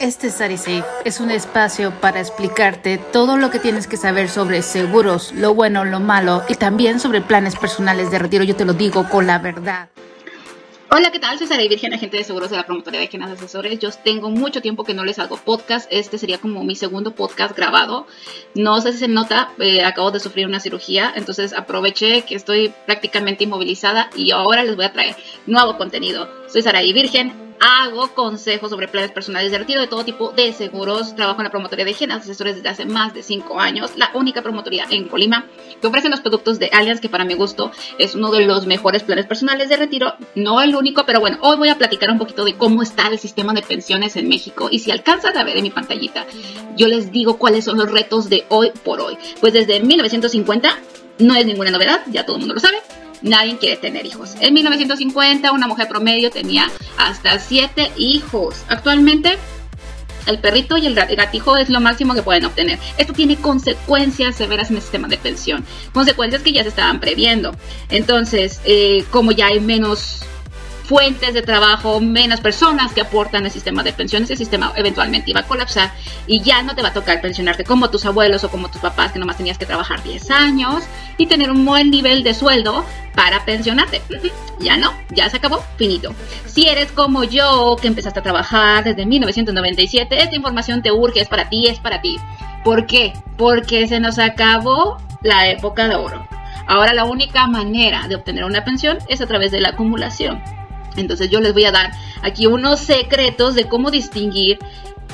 Este es SariSafe es un espacio para explicarte todo lo que tienes que saber sobre seguros, lo bueno, lo malo y también sobre planes personales de retiro. Yo te lo digo con la verdad. Hola, ¿qué tal? Soy Sara Virgen, agente de seguros de la promotoría de Genas Asesores. Yo tengo mucho tiempo que no les hago podcast. Este sería como mi segundo podcast grabado. No sé si se nota, eh, acabo de sufrir una cirugía, entonces aproveché que estoy prácticamente inmovilizada y ahora les voy a traer nuevo contenido. Soy Sara Virgen, hago consejos sobre planes personales de retiro de todo tipo de seguros. Trabajo en la promotoría de Genas Asesores desde hace más de 5 años, la única promotoría en Colima que ofrece los productos de Allianz, que para mi gusto es uno de los mejores planes personales de retiro. No el único, pero bueno, hoy voy a platicar un poquito de cómo está el sistema de pensiones en México. Y si alcanzan a ver en mi pantallita, yo les digo cuáles son los retos de hoy por hoy. Pues desde 1950 no es ninguna novedad, ya todo el mundo lo sabe nadie quiere tener hijos. En 1950 una mujer promedio tenía hasta 7 hijos. Actualmente el perrito y el gatijo es lo máximo que pueden obtener. Esto tiene consecuencias severas en el sistema de pensión, consecuencias que ya se estaban previendo. Entonces, eh, como ya hay menos fuentes de trabajo, menos personas que aportan al sistema de pensiones, el sistema eventualmente iba a colapsar y ya no te va a tocar pensionarte como tus abuelos o como tus papás que nomás tenías que trabajar 10 años y tener un buen nivel de sueldo para pensionarte. Ya no, ya se acabó, finito. Si eres como yo, que empezaste a trabajar desde 1997, esta información te urge, es para ti, es para ti. ¿Por qué? Porque se nos acabó la época de oro. Ahora la única manera de obtener una pensión es a través de la acumulación. Entonces yo les voy a dar aquí unos secretos de cómo distinguir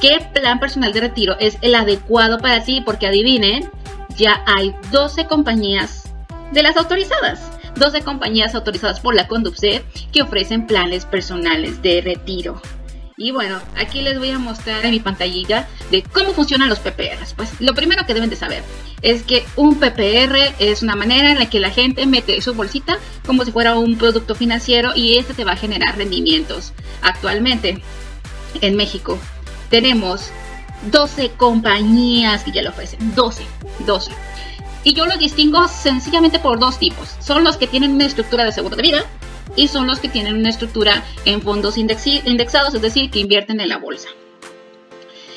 qué plan personal de retiro es el adecuado para ti, porque adivinen, ya hay 12 compañías de las autorizadas. 12 compañías autorizadas por la Conducef que ofrecen planes personales de retiro. Y bueno, aquí les voy a mostrar en mi pantallita de cómo funcionan los PPRs. Pues lo primero que deben de saber es que un PPR es una manera en la que la gente mete su bolsita como si fuera un producto financiero y este te va a generar rendimientos. Actualmente en México tenemos 12 compañías que ya lo ofrecen. 12, 12. Y yo los distingo sencillamente por dos tipos. Son los que tienen una estructura de seguro de vida y son los que tienen una estructura en fondos indexados, es decir, que invierten en la bolsa.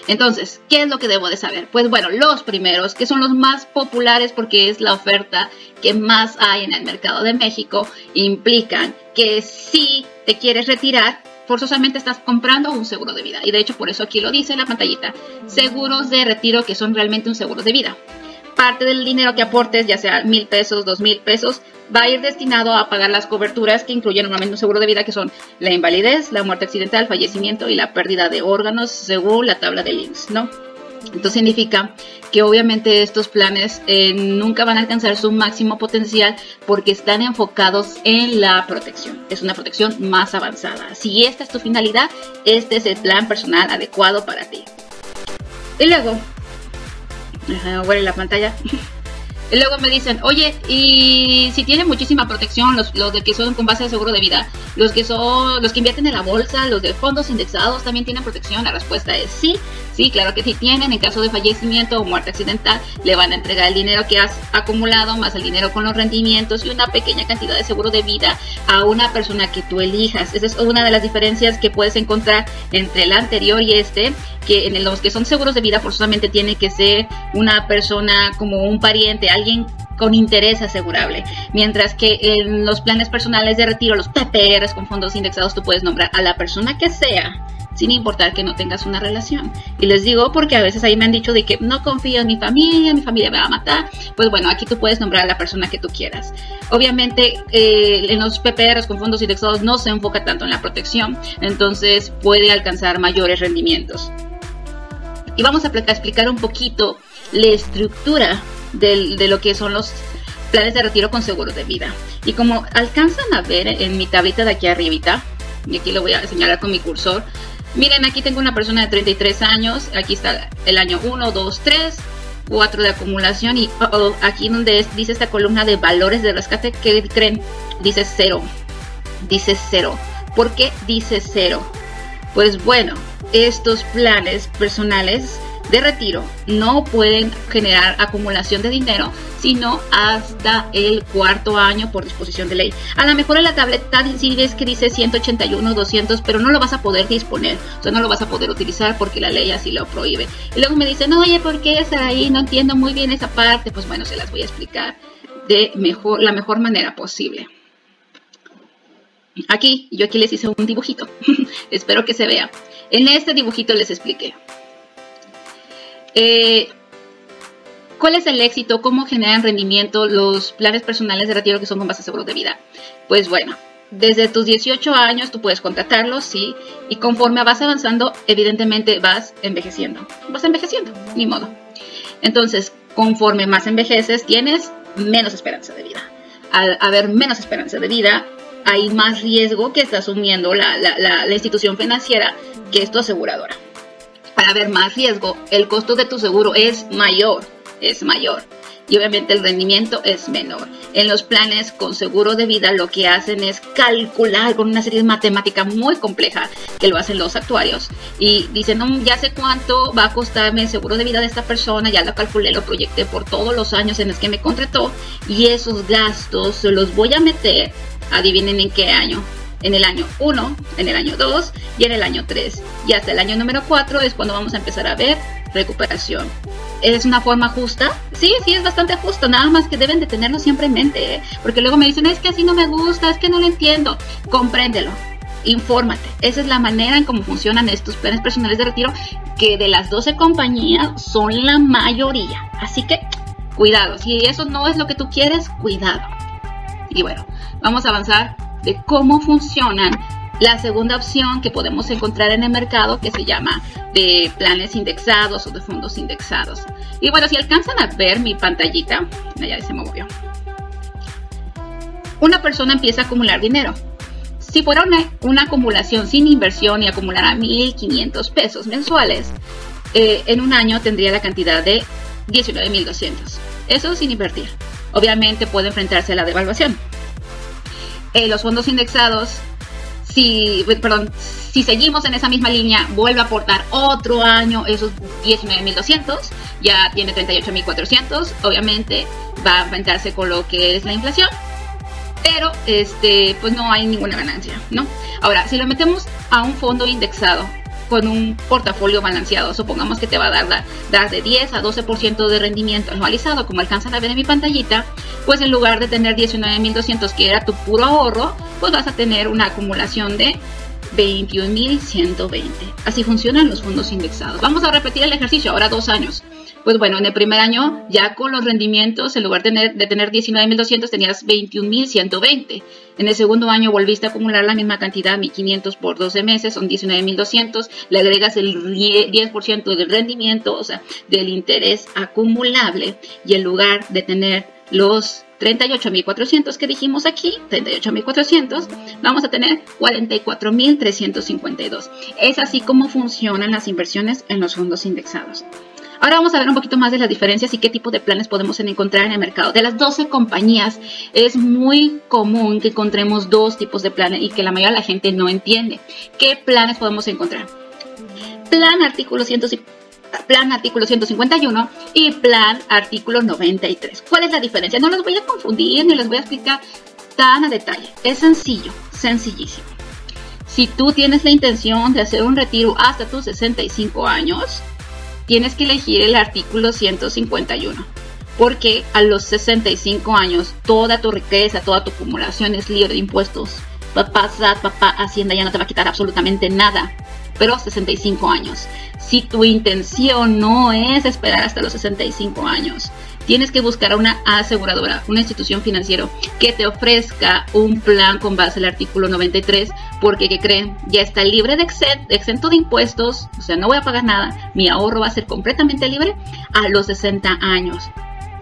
Entonces, ¿qué es lo que debo de saber? Pues bueno, los primeros, que son los más populares porque es la oferta que más hay en el mercado de México, implican que si te quieres retirar, forzosamente estás comprando un seguro de vida. Y de hecho, por eso aquí lo dice la pantallita, seguros de retiro que son realmente un seguro de vida parte del dinero que aportes, ya sea mil pesos, dos mil pesos, va a ir destinado a pagar las coberturas que incluyen normalmente un seguro de vida, que son la invalidez, la muerte accidental, fallecimiento y la pérdida de órganos, según la tabla de links, ¿no? Entonces significa que obviamente estos planes eh, nunca van a alcanzar su máximo potencial porque están enfocados en la protección. Es una protección más avanzada. Si esta es tu finalidad, este es el plan personal adecuado para ti. Y luego, Déjame la pantalla. Y luego me dicen, oye, y si tienen muchísima protección, los, los de que son con base de seguro de vida, los que son, los que invierten en la bolsa, los de fondos indexados también tienen protección. La respuesta es sí, sí, claro que sí tienen. En caso de fallecimiento o muerte accidental, le van a entregar el dinero que has acumulado, más el dinero con los rendimientos y una pequeña cantidad de seguro de vida a una persona que tú elijas. Esa es una de las diferencias que puedes encontrar entre el anterior y este que en los que son seguros de vida forzosamente tiene que ser una persona como un pariente, alguien con interés asegurable. Mientras que en los planes personales de retiro, los PPRs con fondos indexados, tú puedes nombrar a la persona que sea, sin importar que no tengas una relación. Y les digo porque a veces ahí me han dicho de que no confío en mi familia, mi familia me va a matar. Pues bueno, aquí tú puedes nombrar a la persona que tú quieras. Obviamente eh, en los PPRs con fondos indexados no se enfoca tanto en la protección, entonces puede alcanzar mayores rendimientos y vamos a explicar un poquito la estructura de lo que son los planes de retiro con seguros de vida. Y como alcanzan a ver en mi tablita de aquí arribita, y aquí lo voy a señalar con mi cursor, miren aquí tengo una persona de 33 años, aquí está el año 1, 2, 3, 4 de acumulación y oh, oh, aquí donde dice esta columna de valores de rescate, ¿qué creen? Dice cero, dice cero. ¿Por qué dice cero? Pues bueno, estos planes personales de retiro no pueden generar acumulación de dinero sino hasta el cuarto año por disposición de ley. A lo mejor en la tableta ves que dice 181, 200, pero no lo vas a poder disponer, o sea, no lo vas a poder utilizar porque la ley así lo prohíbe. Y luego me dicen, oye, ¿por qué es ahí? No entiendo muy bien esa parte. Pues bueno, se las voy a explicar de mejor, la mejor manera posible. Aquí, yo aquí les hice un dibujito. Espero que se vea. En este dibujito les expliqué. Eh, ¿Cuál es el éxito? ¿Cómo generan rendimiento los planes personales de retiro que son con base seguro de vida? Pues bueno, desde tus 18 años tú puedes contratarlos, sí, y conforme vas avanzando, evidentemente vas envejeciendo. Vas envejeciendo, ni modo. Entonces, conforme más envejeces, tienes menos esperanza de vida. Al haber menos esperanza de vida, hay más riesgo que está asumiendo la, la institución financiera que es tu aseguradora. Al haber más riesgo, el costo de tu seguro es mayor es mayor y obviamente el rendimiento es menor. En los planes con seguro de vida lo que hacen es calcular con una serie de matemática muy compleja que lo hacen los actuarios y dicen, ya sé cuánto va a costarme el seguro de vida de esta persona, ya lo calculé, lo proyecté por todos los años en los que me contrató y esos gastos los voy a meter, adivinen en qué año, en el año 1, en el año 2 y en el año 3. Y hasta el año número 4 es cuando vamos a empezar a ver recuperación. ¿Es una forma justa? Sí, sí, es bastante justo, nada más que deben de tenerlo siempre en mente, ¿eh? porque luego me dicen, es que así no me gusta, es que no lo entiendo. Compréndelo, infórmate. Esa es la manera en cómo funcionan estos planes personales de retiro, que de las 12 compañías son la mayoría. Así que, cuidado, si eso no es lo que tú quieres, cuidado. Y bueno, vamos a avanzar de cómo funcionan la segunda opción que podemos encontrar en el mercado que se llama de planes indexados o de fondos indexados. Y bueno, si alcanzan a ver mi pantallita, ya se movió. Una persona empieza a acumular dinero. Si fuera una, acumulación sin inversión y acumulara 1.500 pesos mensuales, eh, en un año tendría la cantidad de 19.200. Eso sin invertir. Obviamente puede enfrentarse a la devaluación. Eh, los fondos indexados si, perdón, si seguimos en esa misma línea, vuelve a aportar otro año esos 19.200, ya tiene 38.400, obviamente va a enfrentarse con lo que es la inflación, pero este, pues no hay ninguna ganancia, ¿no? Ahora, si lo metemos a un fondo indexado, con un portafolio balanceado. Supongamos que te va a dar, dar de 10 a 12% de rendimiento anualizado, como alcanzan a ver en mi pantallita, pues en lugar de tener 19.200 que era tu puro ahorro, pues vas a tener una acumulación de 21.120. Así funcionan los fondos indexados. Vamos a repetir el ejercicio, ahora dos años. Pues bueno, en el primer año ya con los rendimientos, en lugar de tener, de tener 19.200 tenías 21.120. En el segundo año volviste a acumular la misma cantidad, 1.500 por 12 meses, son 19.200. Le agregas el 10% del rendimiento, o sea, del interés acumulable. Y en lugar de tener los 38.400 que dijimos aquí, 38.400, vamos a tener 44.352. Es así como funcionan las inversiones en los fondos indexados. Ahora vamos a ver un poquito más de las diferencias y qué tipo de planes podemos encontrar en el mercado. De las 12 compañías es muy común que encontremos dos tipos de planes y que la mayoría de la gente no entiende. ¿Qué planes podemos encontrar? Plan artículo plan artículo 151 y plan artículo 93. ¿Cuál es la diferencia? No los voy a confundir ni les voy a explicar tan a detalle. Es sencillo, sencillísimo. Si tú tienes la intención de hacer un retiro hasta tus 65 años, tienes que elegir el artículo 151. Porque a los 65 años toda tu riqueza, toda tu acumulación es libre de impuestos. Papá SAT, papá Hacienda ya no te va a quitar absolutamente nada. Pero 65 años. Si tu intención no es esperar hasta los 65 años, tienes que buscar a una aseguradora, una institución financiera que te ofrezca un plan con base al artículo 93, porque que creen, ya está libre de exento de impuestos, o sea, no voy a pagar nada, mi ahorro va a ser completamente libre a los 60 años.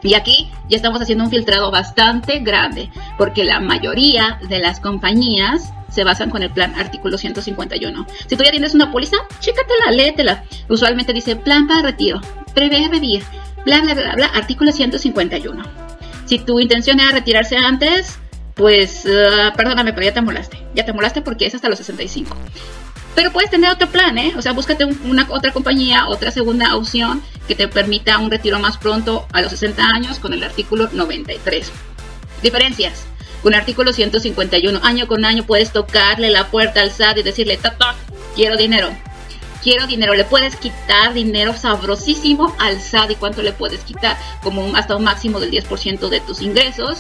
Y aquí ya estamos haciendo un filtrado bastante grande, porque la mayoría de las compañías se basan con el plan artículo 151. Si tú ya tienes una póliza, chécatela, léetela. Usualmente dice plan para retiro, prevé vivir, bla, bla, bla, bla, artículo 151. Si tu intención era retirarse antes, pues uh, perdóname, pero ya te molaste. Ya te molaste porque es hasta los 65. Pero puedes tener otro plan, ¿eh? O sea, búscate una otra compañía, otra segunda opción que te permita un retiro más pronto a los 60 años con el artículo 93. Diferencias. Con el artículo 151, año con año puedes tocarle la puerta al SAT y decirle, tata, quiero dinero. Quiero dinero. Le puedes quitar dinero sabrosísimo al SAT. ¿Y cuánto le puedes quitar? Como hasta un máximo del 10% de tus ingresos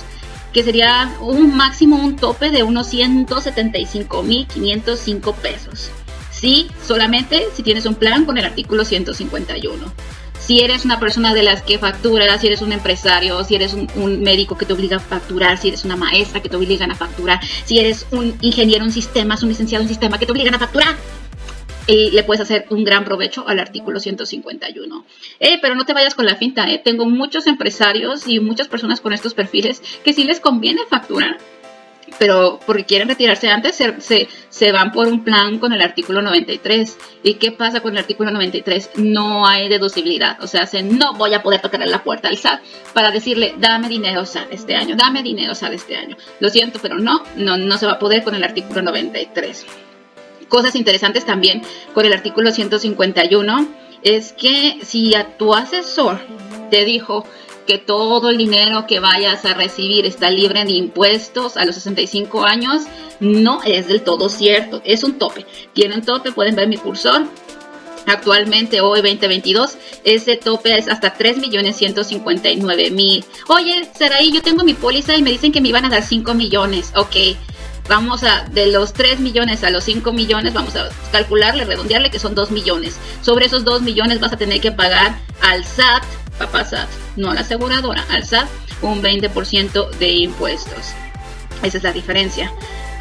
que sería un máximo, un tope de unos 175.505 pesos. Sí, solamente si tienes un plan con el artículo 151. Si eres una persona de las que factura, si eres un empresario, si eres un, médico que te obliga a facturar, si eres una maestra que te obligan a facturar, si eres un ingeniero en sistemas, un licenciado en sistema que te obligan a facturar, y le puedes hacer un gran provecho al artículo 151. Eh, pero no te vayas con la finta, eh. tengo muchos empresarios y muchas personas con estos perfiles que sí les conviene facturar, pero porque quieren retirarse antes, se, se, van por un plan con el artículo 93. ¿Y qué pasa con el artículo 93? No hay deducibilidad, o sea, se, no voy a poder tocar la puerta al SAT para decirle, dame dinero SAT este año, dame dinero SAT este año. Lo siento, pero no, no, no se va a poder con el artículo 93 cosas interesantes también con el artículo 151 es que si a tu asesor te dijo que todo el dinero que vayas a recibir está libre de impuestos a los 65 años, no es del todo cierto, es un tope. Tiene tope, pueden ver mi cursor. Actualmente, hoy 2022, ese tope es hasta 3.159.000. Oye, Saraí, yo tengo mi póliza y me dicen que me iban a dar 5 millones. Ok, vamos a, de los 3 millones a los 5 millones, vamos a calcularle, redondearle que son 2 millones. Sobre esos 2 millones vas a tener que pagar al SAT, papá SAT, no a la aseguradora, al SAT, un 20% de impuestos. Esa es la diferencia.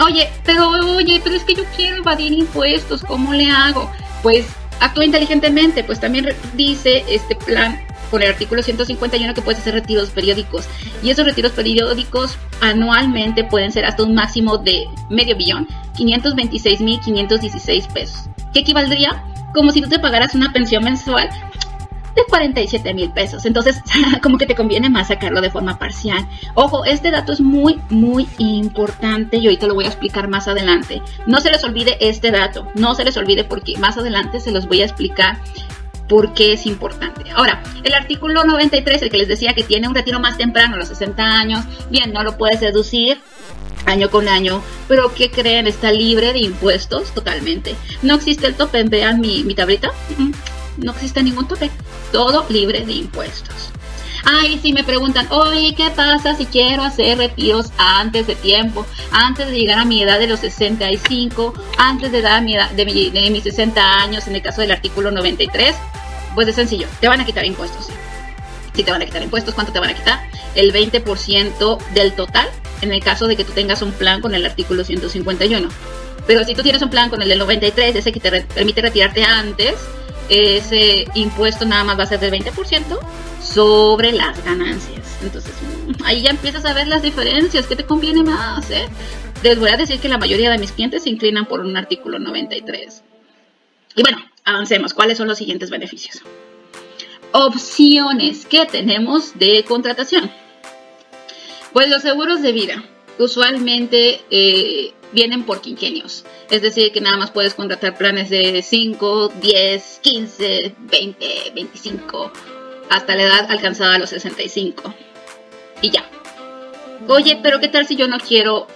Oye, pero oye, pero es que yo quiero evadir impuestos, ¿cómo le hago? Pues actúa inteligentemente, pues también dice este plan con el artículo 151 que puedes hacer retiros periódicos. Y esos retiros periódicos anualmente pueden ser hasta un máximo de medio billón, 526.516 pesos. ¿Qué equivaldría? Como si tú te pagaras una pensión mensual de 47 mil pesos. Entonces, como que te conviene más sacarlo de forma parcial. Ojo, este dato es muy, muy importante y ahorita lo voy a explicar más adelante. No se les olvide este dato, no se les olvide porque más adelante se los voy a explicar por qué es importante. Ahora, el artículo 93, el que les decía que tiene un retiro más temprano, a los 60 años, bien, no lo puedes deducir año con año, pero ¿qué creen? Está libre de impuestos totalmente. No existe el tope, vean mi, mi tablita, no existe ningún tope, todo libre de impuestos. Ay, si me preguntan, oye, ¿qué pasa si quiero hacer retiros antes de tiempo? Antes de llegar a mi edad de los 65, antes de dar mi edad, de, mis 60 años, en el caso del artículo 93. Pues es sencillo, te van a quitar impuestos. Si te van a quitar impuestos, ¿cuánto te van a quitar? El 20% del total en el caso de que tú tengas un plan con el artículo 151. Pero si tú tienes un plan con el del 93, ese que te permite retirarte antes, ese impuesto nada más va a ser del 20% sobre las ganancias. Entonces, ahí ya empiezas a ver las diferencias. ¿Qué te conviene más? Eh? Les voy a decir que la mayoría de mis clientes se inclinan por un artículo 93. Y bueno, avancemos. ¿Cuáles son los siguientes beneficios? Opciones que tenemos de contratación. Pues los seguros de vida usualmente eh, vienen por quinquenios. Es decir, que nada más puedes contratar planes de 5, 10, 15, 20, 25, hasta la edad alcanzada a los 65. Y ya. Oye, pero ¿qué tal si yo no quiero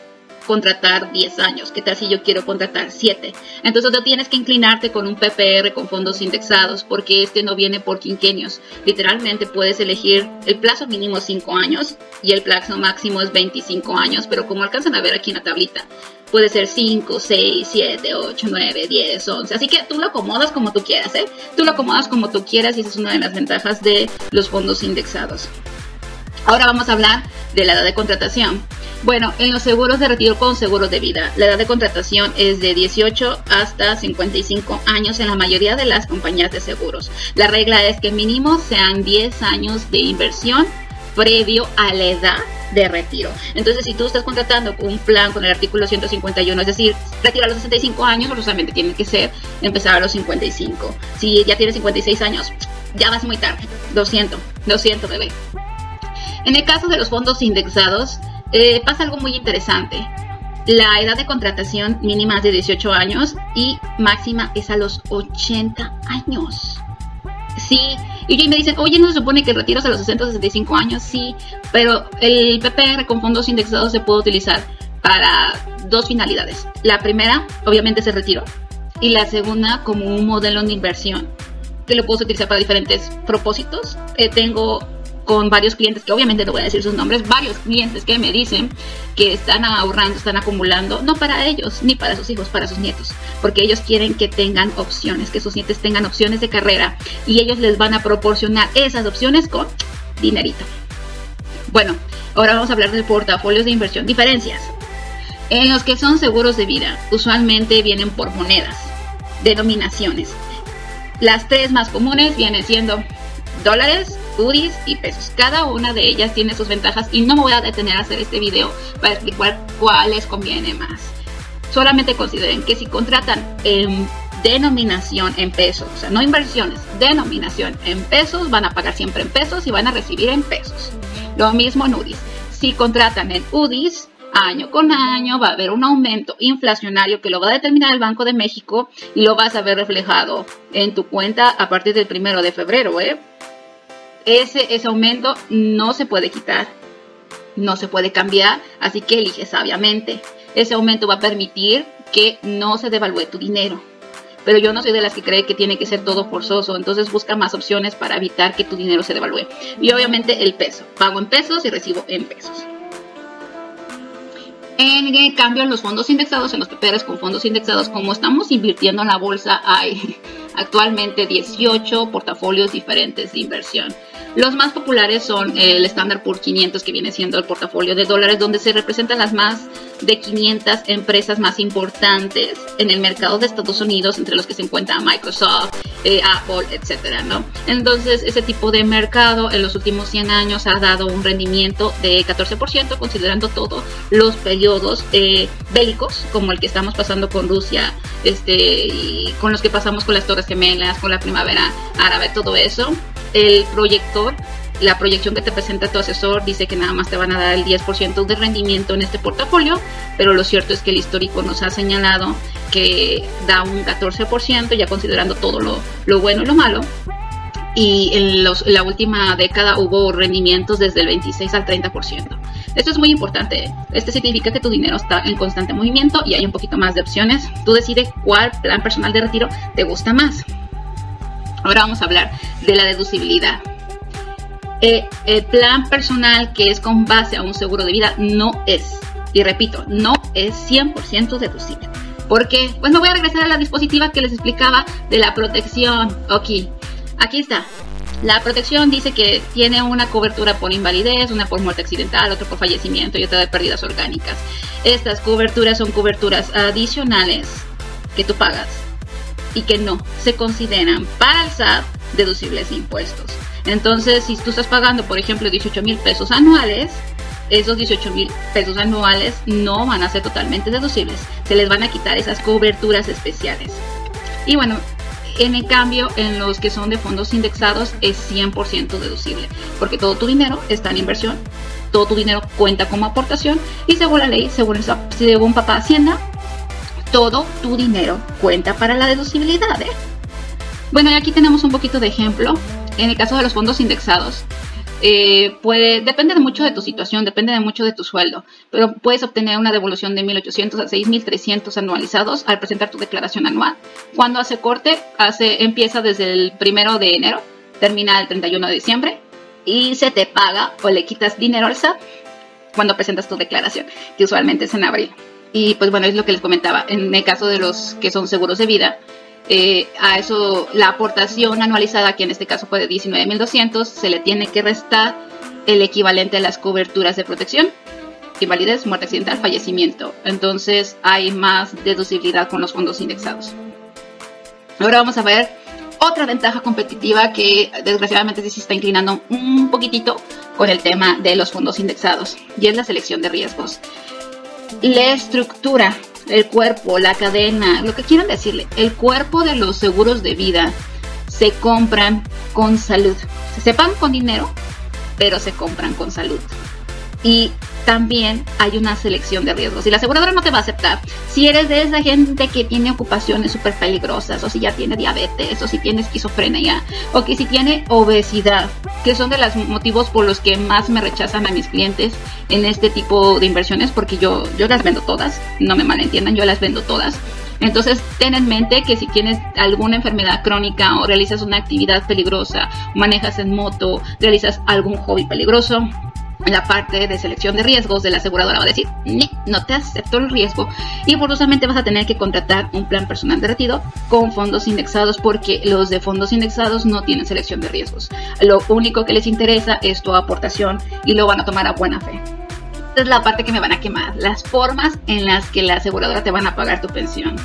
contratar 10 años? ¿Qué tal si yo quiero contratar 7? Entonces tú tienes que inclinarte con un PPR con fondos indexados porque este no viene por quinquenios. Literalmente puedes elegir el plazo mínimo 5 años y el plazo máximo es 25 años, pero como alcanzan a ver aquí en la tablita, puede ser 5, 6, 7, 8, 9, 10, 11. Así que tú lo acomodas como tú quieras, ¿eh? Tú lo acomodas como tú quieras y esa es una de las ventajas de los fondos indexados. Ahora vamos a hablar de la edad de contratación. Bueno, en los seguros de retiro con seguros de vida, la edad de contratación es de 18 hasta 55 años en la mayoría de las compañías de seguros. La regla es que mínimo sean 10 años de inversión previo a la edad de retiro. Entonces, si tú estás contratando un plan con el artículo 151, es decir, retiro a los 65 años, solamente tiene que ser empezar a los 55. Si ya tienes 56 años, ya vas muy tarde. Lo siento, lo siento, bebé. En el caso de los fondos indexados, eh, pasa algo muy interesante. La edad de contratación mínima es de 18 años y máxima es a los 80 años. Sí, y me dicen, oye, ¿no se supone que el retiro a los 60 65 años? Sí, pero el PPR con fondos indexados se puede utilizar para dos finalidades. La primera, obviamente, es el retiro. Y la segunda, como un modelo de inversión que lo puedo utilizar para diferentes propósitos. Eh, tengo con varios clientes, que obviamente no voy a decir sus nombres, varios clientes que me dicen que están ahorrando, están acumulando, no para ellos, ni para sus hijos, para sus nietos, porque ellos quieren que tengan opciones, que sus nietos tengan opciones de carrera y ellos les van a proporcionar esas opciones con dinerito. Bueno, ahora vamos a hablar de portafolios de inversión. Diferencias. En los que son seguros de vida, usualmente vienen por monedas, denominaciones. Las tres más comunes vienen siendo dólares, UDIs y pesos. Cada una de ellas tiene sus ventajas y no me voy a detener a hacer este video para explicar cuál les conviene más. Solamente consideren que si contratan en denominación en pesos, o sea, no inversiones, denominación en pesos, van a pagar siempre en pesos y van a recibir en pesos. Lo mismo en UDIs. Si contratan en UDIs, año con año va a haber un aumento inflacionario que lo va a determinar el Banco de México y lo vas a ver reflejado en tu cuenta a partir del primero de febrero. ¿eh? Ese, ese aumento no se puede quitar, no se puede cambiar, así que elige sabiamente. Ese aumento va a permitir que no se devalúe tu dinero. Pero yo no soy de las que cree que tiene que ser todo forzoso, entonces busca más opciones para evitar que tu dinero se devalúe. Y obviamente el peso. Pago en pesos y recibo en pesos. En cambio, en los fondos indexados, en los PPRs con fondos indexados, como estamos invirtiendo en la bolsa, hay actualmente 18 portafolios diferentes de inversión. Los más populares son el Standard Poor's 500, que viene siendo el portafolio de dólares, donde se representan las más de 500 empresas más importantes en el mercado de Estados Unidos, entre los que se encuentran Microsoft, eh, Apple, etcétera, ¿no? Entonces, ese tipo de mercado en los últimos 100 años ha dado un rendimiento de 14%, considerando todos los periodos eh, bélicos, como el que estamos pasando con Rusia, este, con los que pasamos con las Torres Gemelas, con la primavera árabe, todo eso el proyector, la proyección que te presenta tu asesor dice que nada más te van a dar el 10% de rendimiento en este portafolio, pero lo cierto es que el histórico nos ha señalado que da un 14%, ya considerando todo lo, bueno y lo malo. Y en, la última década hubo rendimientos desde el 26 al 30%. Esto es muy importante. Este significa que tu dinero está en constante movimiento y hay un poquito más de opciones. Tú decides cuál plan personal de retiro te gusta más. Ahora vamos a hablar de la deducibilidad. Eh, el plan personal que es con base a un seguro de vida no es, y repito, no es 100% deducible. Porque, pues me voy a regresar a la dispositiva que les explicaba de la protección. Ok, aquí está. La protección dice que tiene una cobertura por invalidez, una por muerte accidental, otra por fallecimiento y otra de pérdidas orgánicas. Estas coberturas son coberturas adicionales que tú pagas y que no se consideran para el SAT deducibles de impuestos. Entonces, si tú estás pagando, por ejemplo, 18 mil pesos anuales, esos 18 mil pesos anuales no van a ser totalmente deducibles. Se les van a quitar esas coberturas especiales. Y bueno, en el cambio, en los que son de fondos indexados es 100% deducible, porque todo tu dinero está en inversión, todo tu dinero cuenta como aportación y según la ley, según, según papá Hacienda, todo tu dinero cuenta para la deducibilidad. ¿eh? Bueno, y aquí tenemos un poquito de ejemplo. En el caso de los fondos indexados, eh, puede, depende mucho de tu situación, depende de mucho de tu sueldo, pero puedes obtener una devolución de 1.800 a 6.300 anualizados al presentar tu declaración anual. Cuando hace corte, hace, empieza desde el primero de enero, termina el 31 de diciembre y se te paga o le quitas dinero al SAT cuando presentas tu declaración, que usualmente es en abril. Y pues bueno, es lo que les comentaba. En el caso de los que son seguros de vida, eh, a eso la aportación anualizada, que en este caso fue de 19.200, se le tiene que restar el equivalente a las coberturas de protección, invalidez, muerte accidental, fallecimiento. Entonces hay más deducibilidad con los fondos indexados. Ahora vamos a ver otra ventaja competitiva que desgraciadamente sí se está inclinando un poquitito con el tema de los fondos indexados y es la selección de riesgos la estructura, el cuerpo, la cadena, lo que quieran decirle, el cuerpo de los seguros de vida se compran con salud. Se pagan con dinero, pero se compran con salud. Y también hay una selección de riesgos. Y la aseguradora no te va a aceptar. Si eres de esa gente que tiene ocupaciones súper peligrosas, o si ya tiene diabetes, o si tiene esquizofrenia, o que si tiene obesidad, que son de los motivos por los que más me rechazan a mis clientes en este tipo de inversiones, porque yo, yo las vendo todas, no me malentiendan, yo las vendo todas. Entonces, ten en mente que si tienes alguna enfermedad crónica o realizas una actividad peligrosa, manejas en moto, realizas algún hobby peligroso, la parte de selección de riesgos de la aseguradora va a decir, no te acepto el riesgo y forzosamente vas a tener que contratar un plan personal de retiro con fondos indexados porque los de fondos indexados no tienen selección de riesgos. Lo único que les interesa es tu aportación y lo van a tomar a buena fe. Esta es la parte que me van a quemar, las formas en las que la aseguradora te van a pagar tu pensión.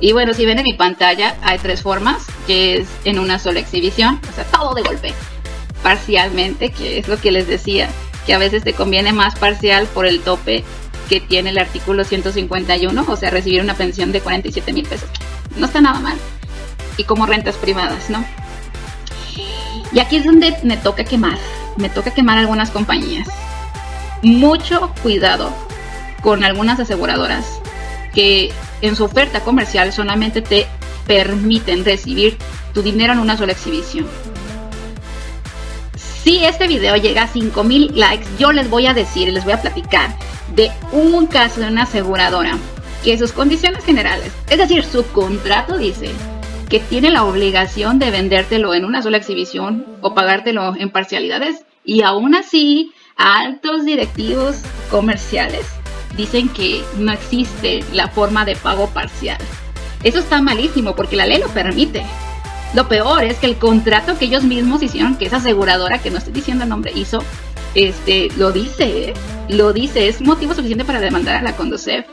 Y bueno, si ven en mi pantalla hay tres formas, que es en una sola exhibición, o sea, todo de golpe, parcialmente, que es lo que les decía que a veces te conviene más parcial por el tope que tiene el artículo 151, o sea, recibir una pensión de 47 mil pesos. No está nada mal. Y como rentas privadas, ¿no? Y aquí es donde me toca quemar, me toca quemar algunas compañías. Mucho cuidado con algunas aseguradoras que en su oferta comercial solamente te permiten recibir tu dinero en una sola exhibición. Si este video llega a 5000 likes, yo les voy a decir, les voy a platicar de un caso de una aseguradora que sus condiciones generales, es decir, su contrato dice que tiene la obligación de vendértelo en una sola exhibición o pagártelo en parcialidades y aún así altos directivos comerciales dicen que no existe la forma de pago parcial. Eso está malísimo porque la ley lo permite. Lo peor es que el contrato que ellos mismos hicieron, que esa aseguradora, que no estoy diciendo el nombre, hizo, este, lo dice, lo dice, es motivo suficiente para demandar a la Conducef.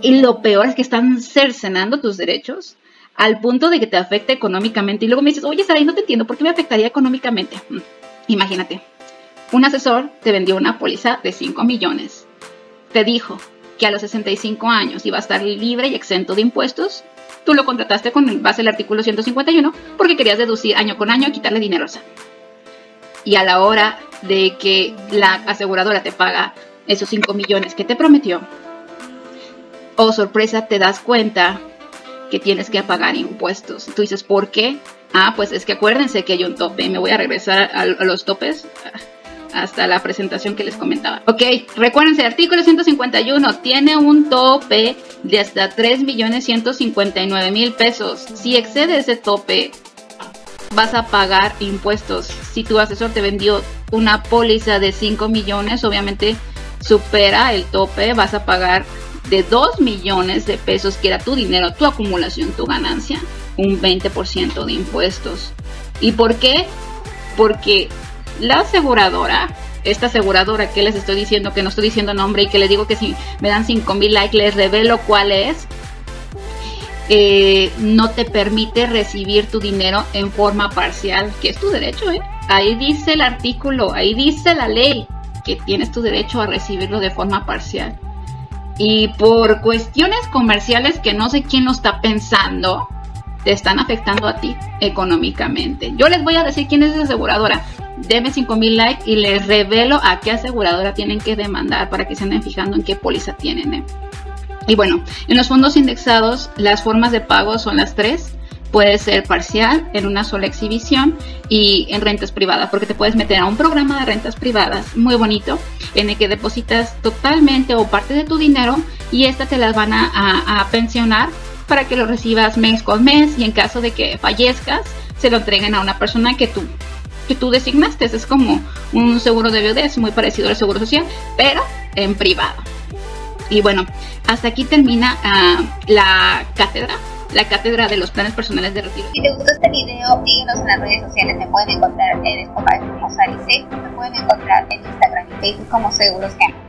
Y lo peor es que están cercenando tus derechos al punto de que te afecta económicamente. Y luego me dices, oye, Sara, no te entiendo, ¿por qué me afectaría económicamente? Mm, imagínate, un asesor te vendió una póliza de 5 millones. Te dijo que a los 65 años iba a estar libre y exento de impuestos tú lo contrataste con base al artículo 151 porque querías deducir año con año y quitarle dinero a Y a la hora de que la aseguradora te paga esos 5 millones que te prometió, oh sorpresa, te das cuenta que tienes que pagar impuestos. Tú dices, ¿por qué? Ah, pues es que acuérdense que hay un tope. Me voy a regresar a, a los topes hasta la presentación que les comentaba. Ok, recuérdense, artículo 151 tiene un tope de hasta 3.159.000 pesos. Si excede ese tope, vas a pagar impuestos. Si tu asesor te vendió una póliza de 5 millones, obviamente supera el tope, vas a pagar de 2 millones de pesos, que era tu dinero, tu acumulación, tu ganancia, un 20% de impuestos. ¿Y por qué? Porque la aseguradora, esta aseguradora que les estoy diciendo, que no estoy diciendo nombre y que les digo que si me dan 5000 likes les revelo cuál es, eh, no te permite recibir tu dinero en forma parcial, que es tu derecho, ¿eh? Ahí dice el artículo, ahí dice la ley que tienes tu derecho a recibirlo de forma parcial. Y por cuestiones comerciales que no sé quién lo está pensando, te están afectando a ti económicamente. Yo les voy a decir quién es esa aseguradora denme 5000 likes y les revelo a qué aseguradora tienen que demandar para que se anden fijando en qué póliza tienen. ¿eh? Y bueno, en los fondos indexados las formas de pago son las tres. Puede ser parcial en una sola exhibición y en rentas privadas, porque te puedes meter a un programa de rentas privadas muy bonito en el que depositas totalmente o parte de tu dinero y esta te las van a, a pensionar para que lo recibas mes con mes y en caso de que fallezcas se lo entreguen a una persona que tú que tú designaste. Es como un seguro de viudez, muy parecido al seguro social, pero en privado. Y bueno, hasta aquí termina uh, la cátedra, la cátedra de los planes personales de retiro. Si te gustó este video, síguenos en las redes sociales. Me pueden encontrar en Spotify como Sarice, me pueden encontrar en Instagram y Facebook como Seguros Gana.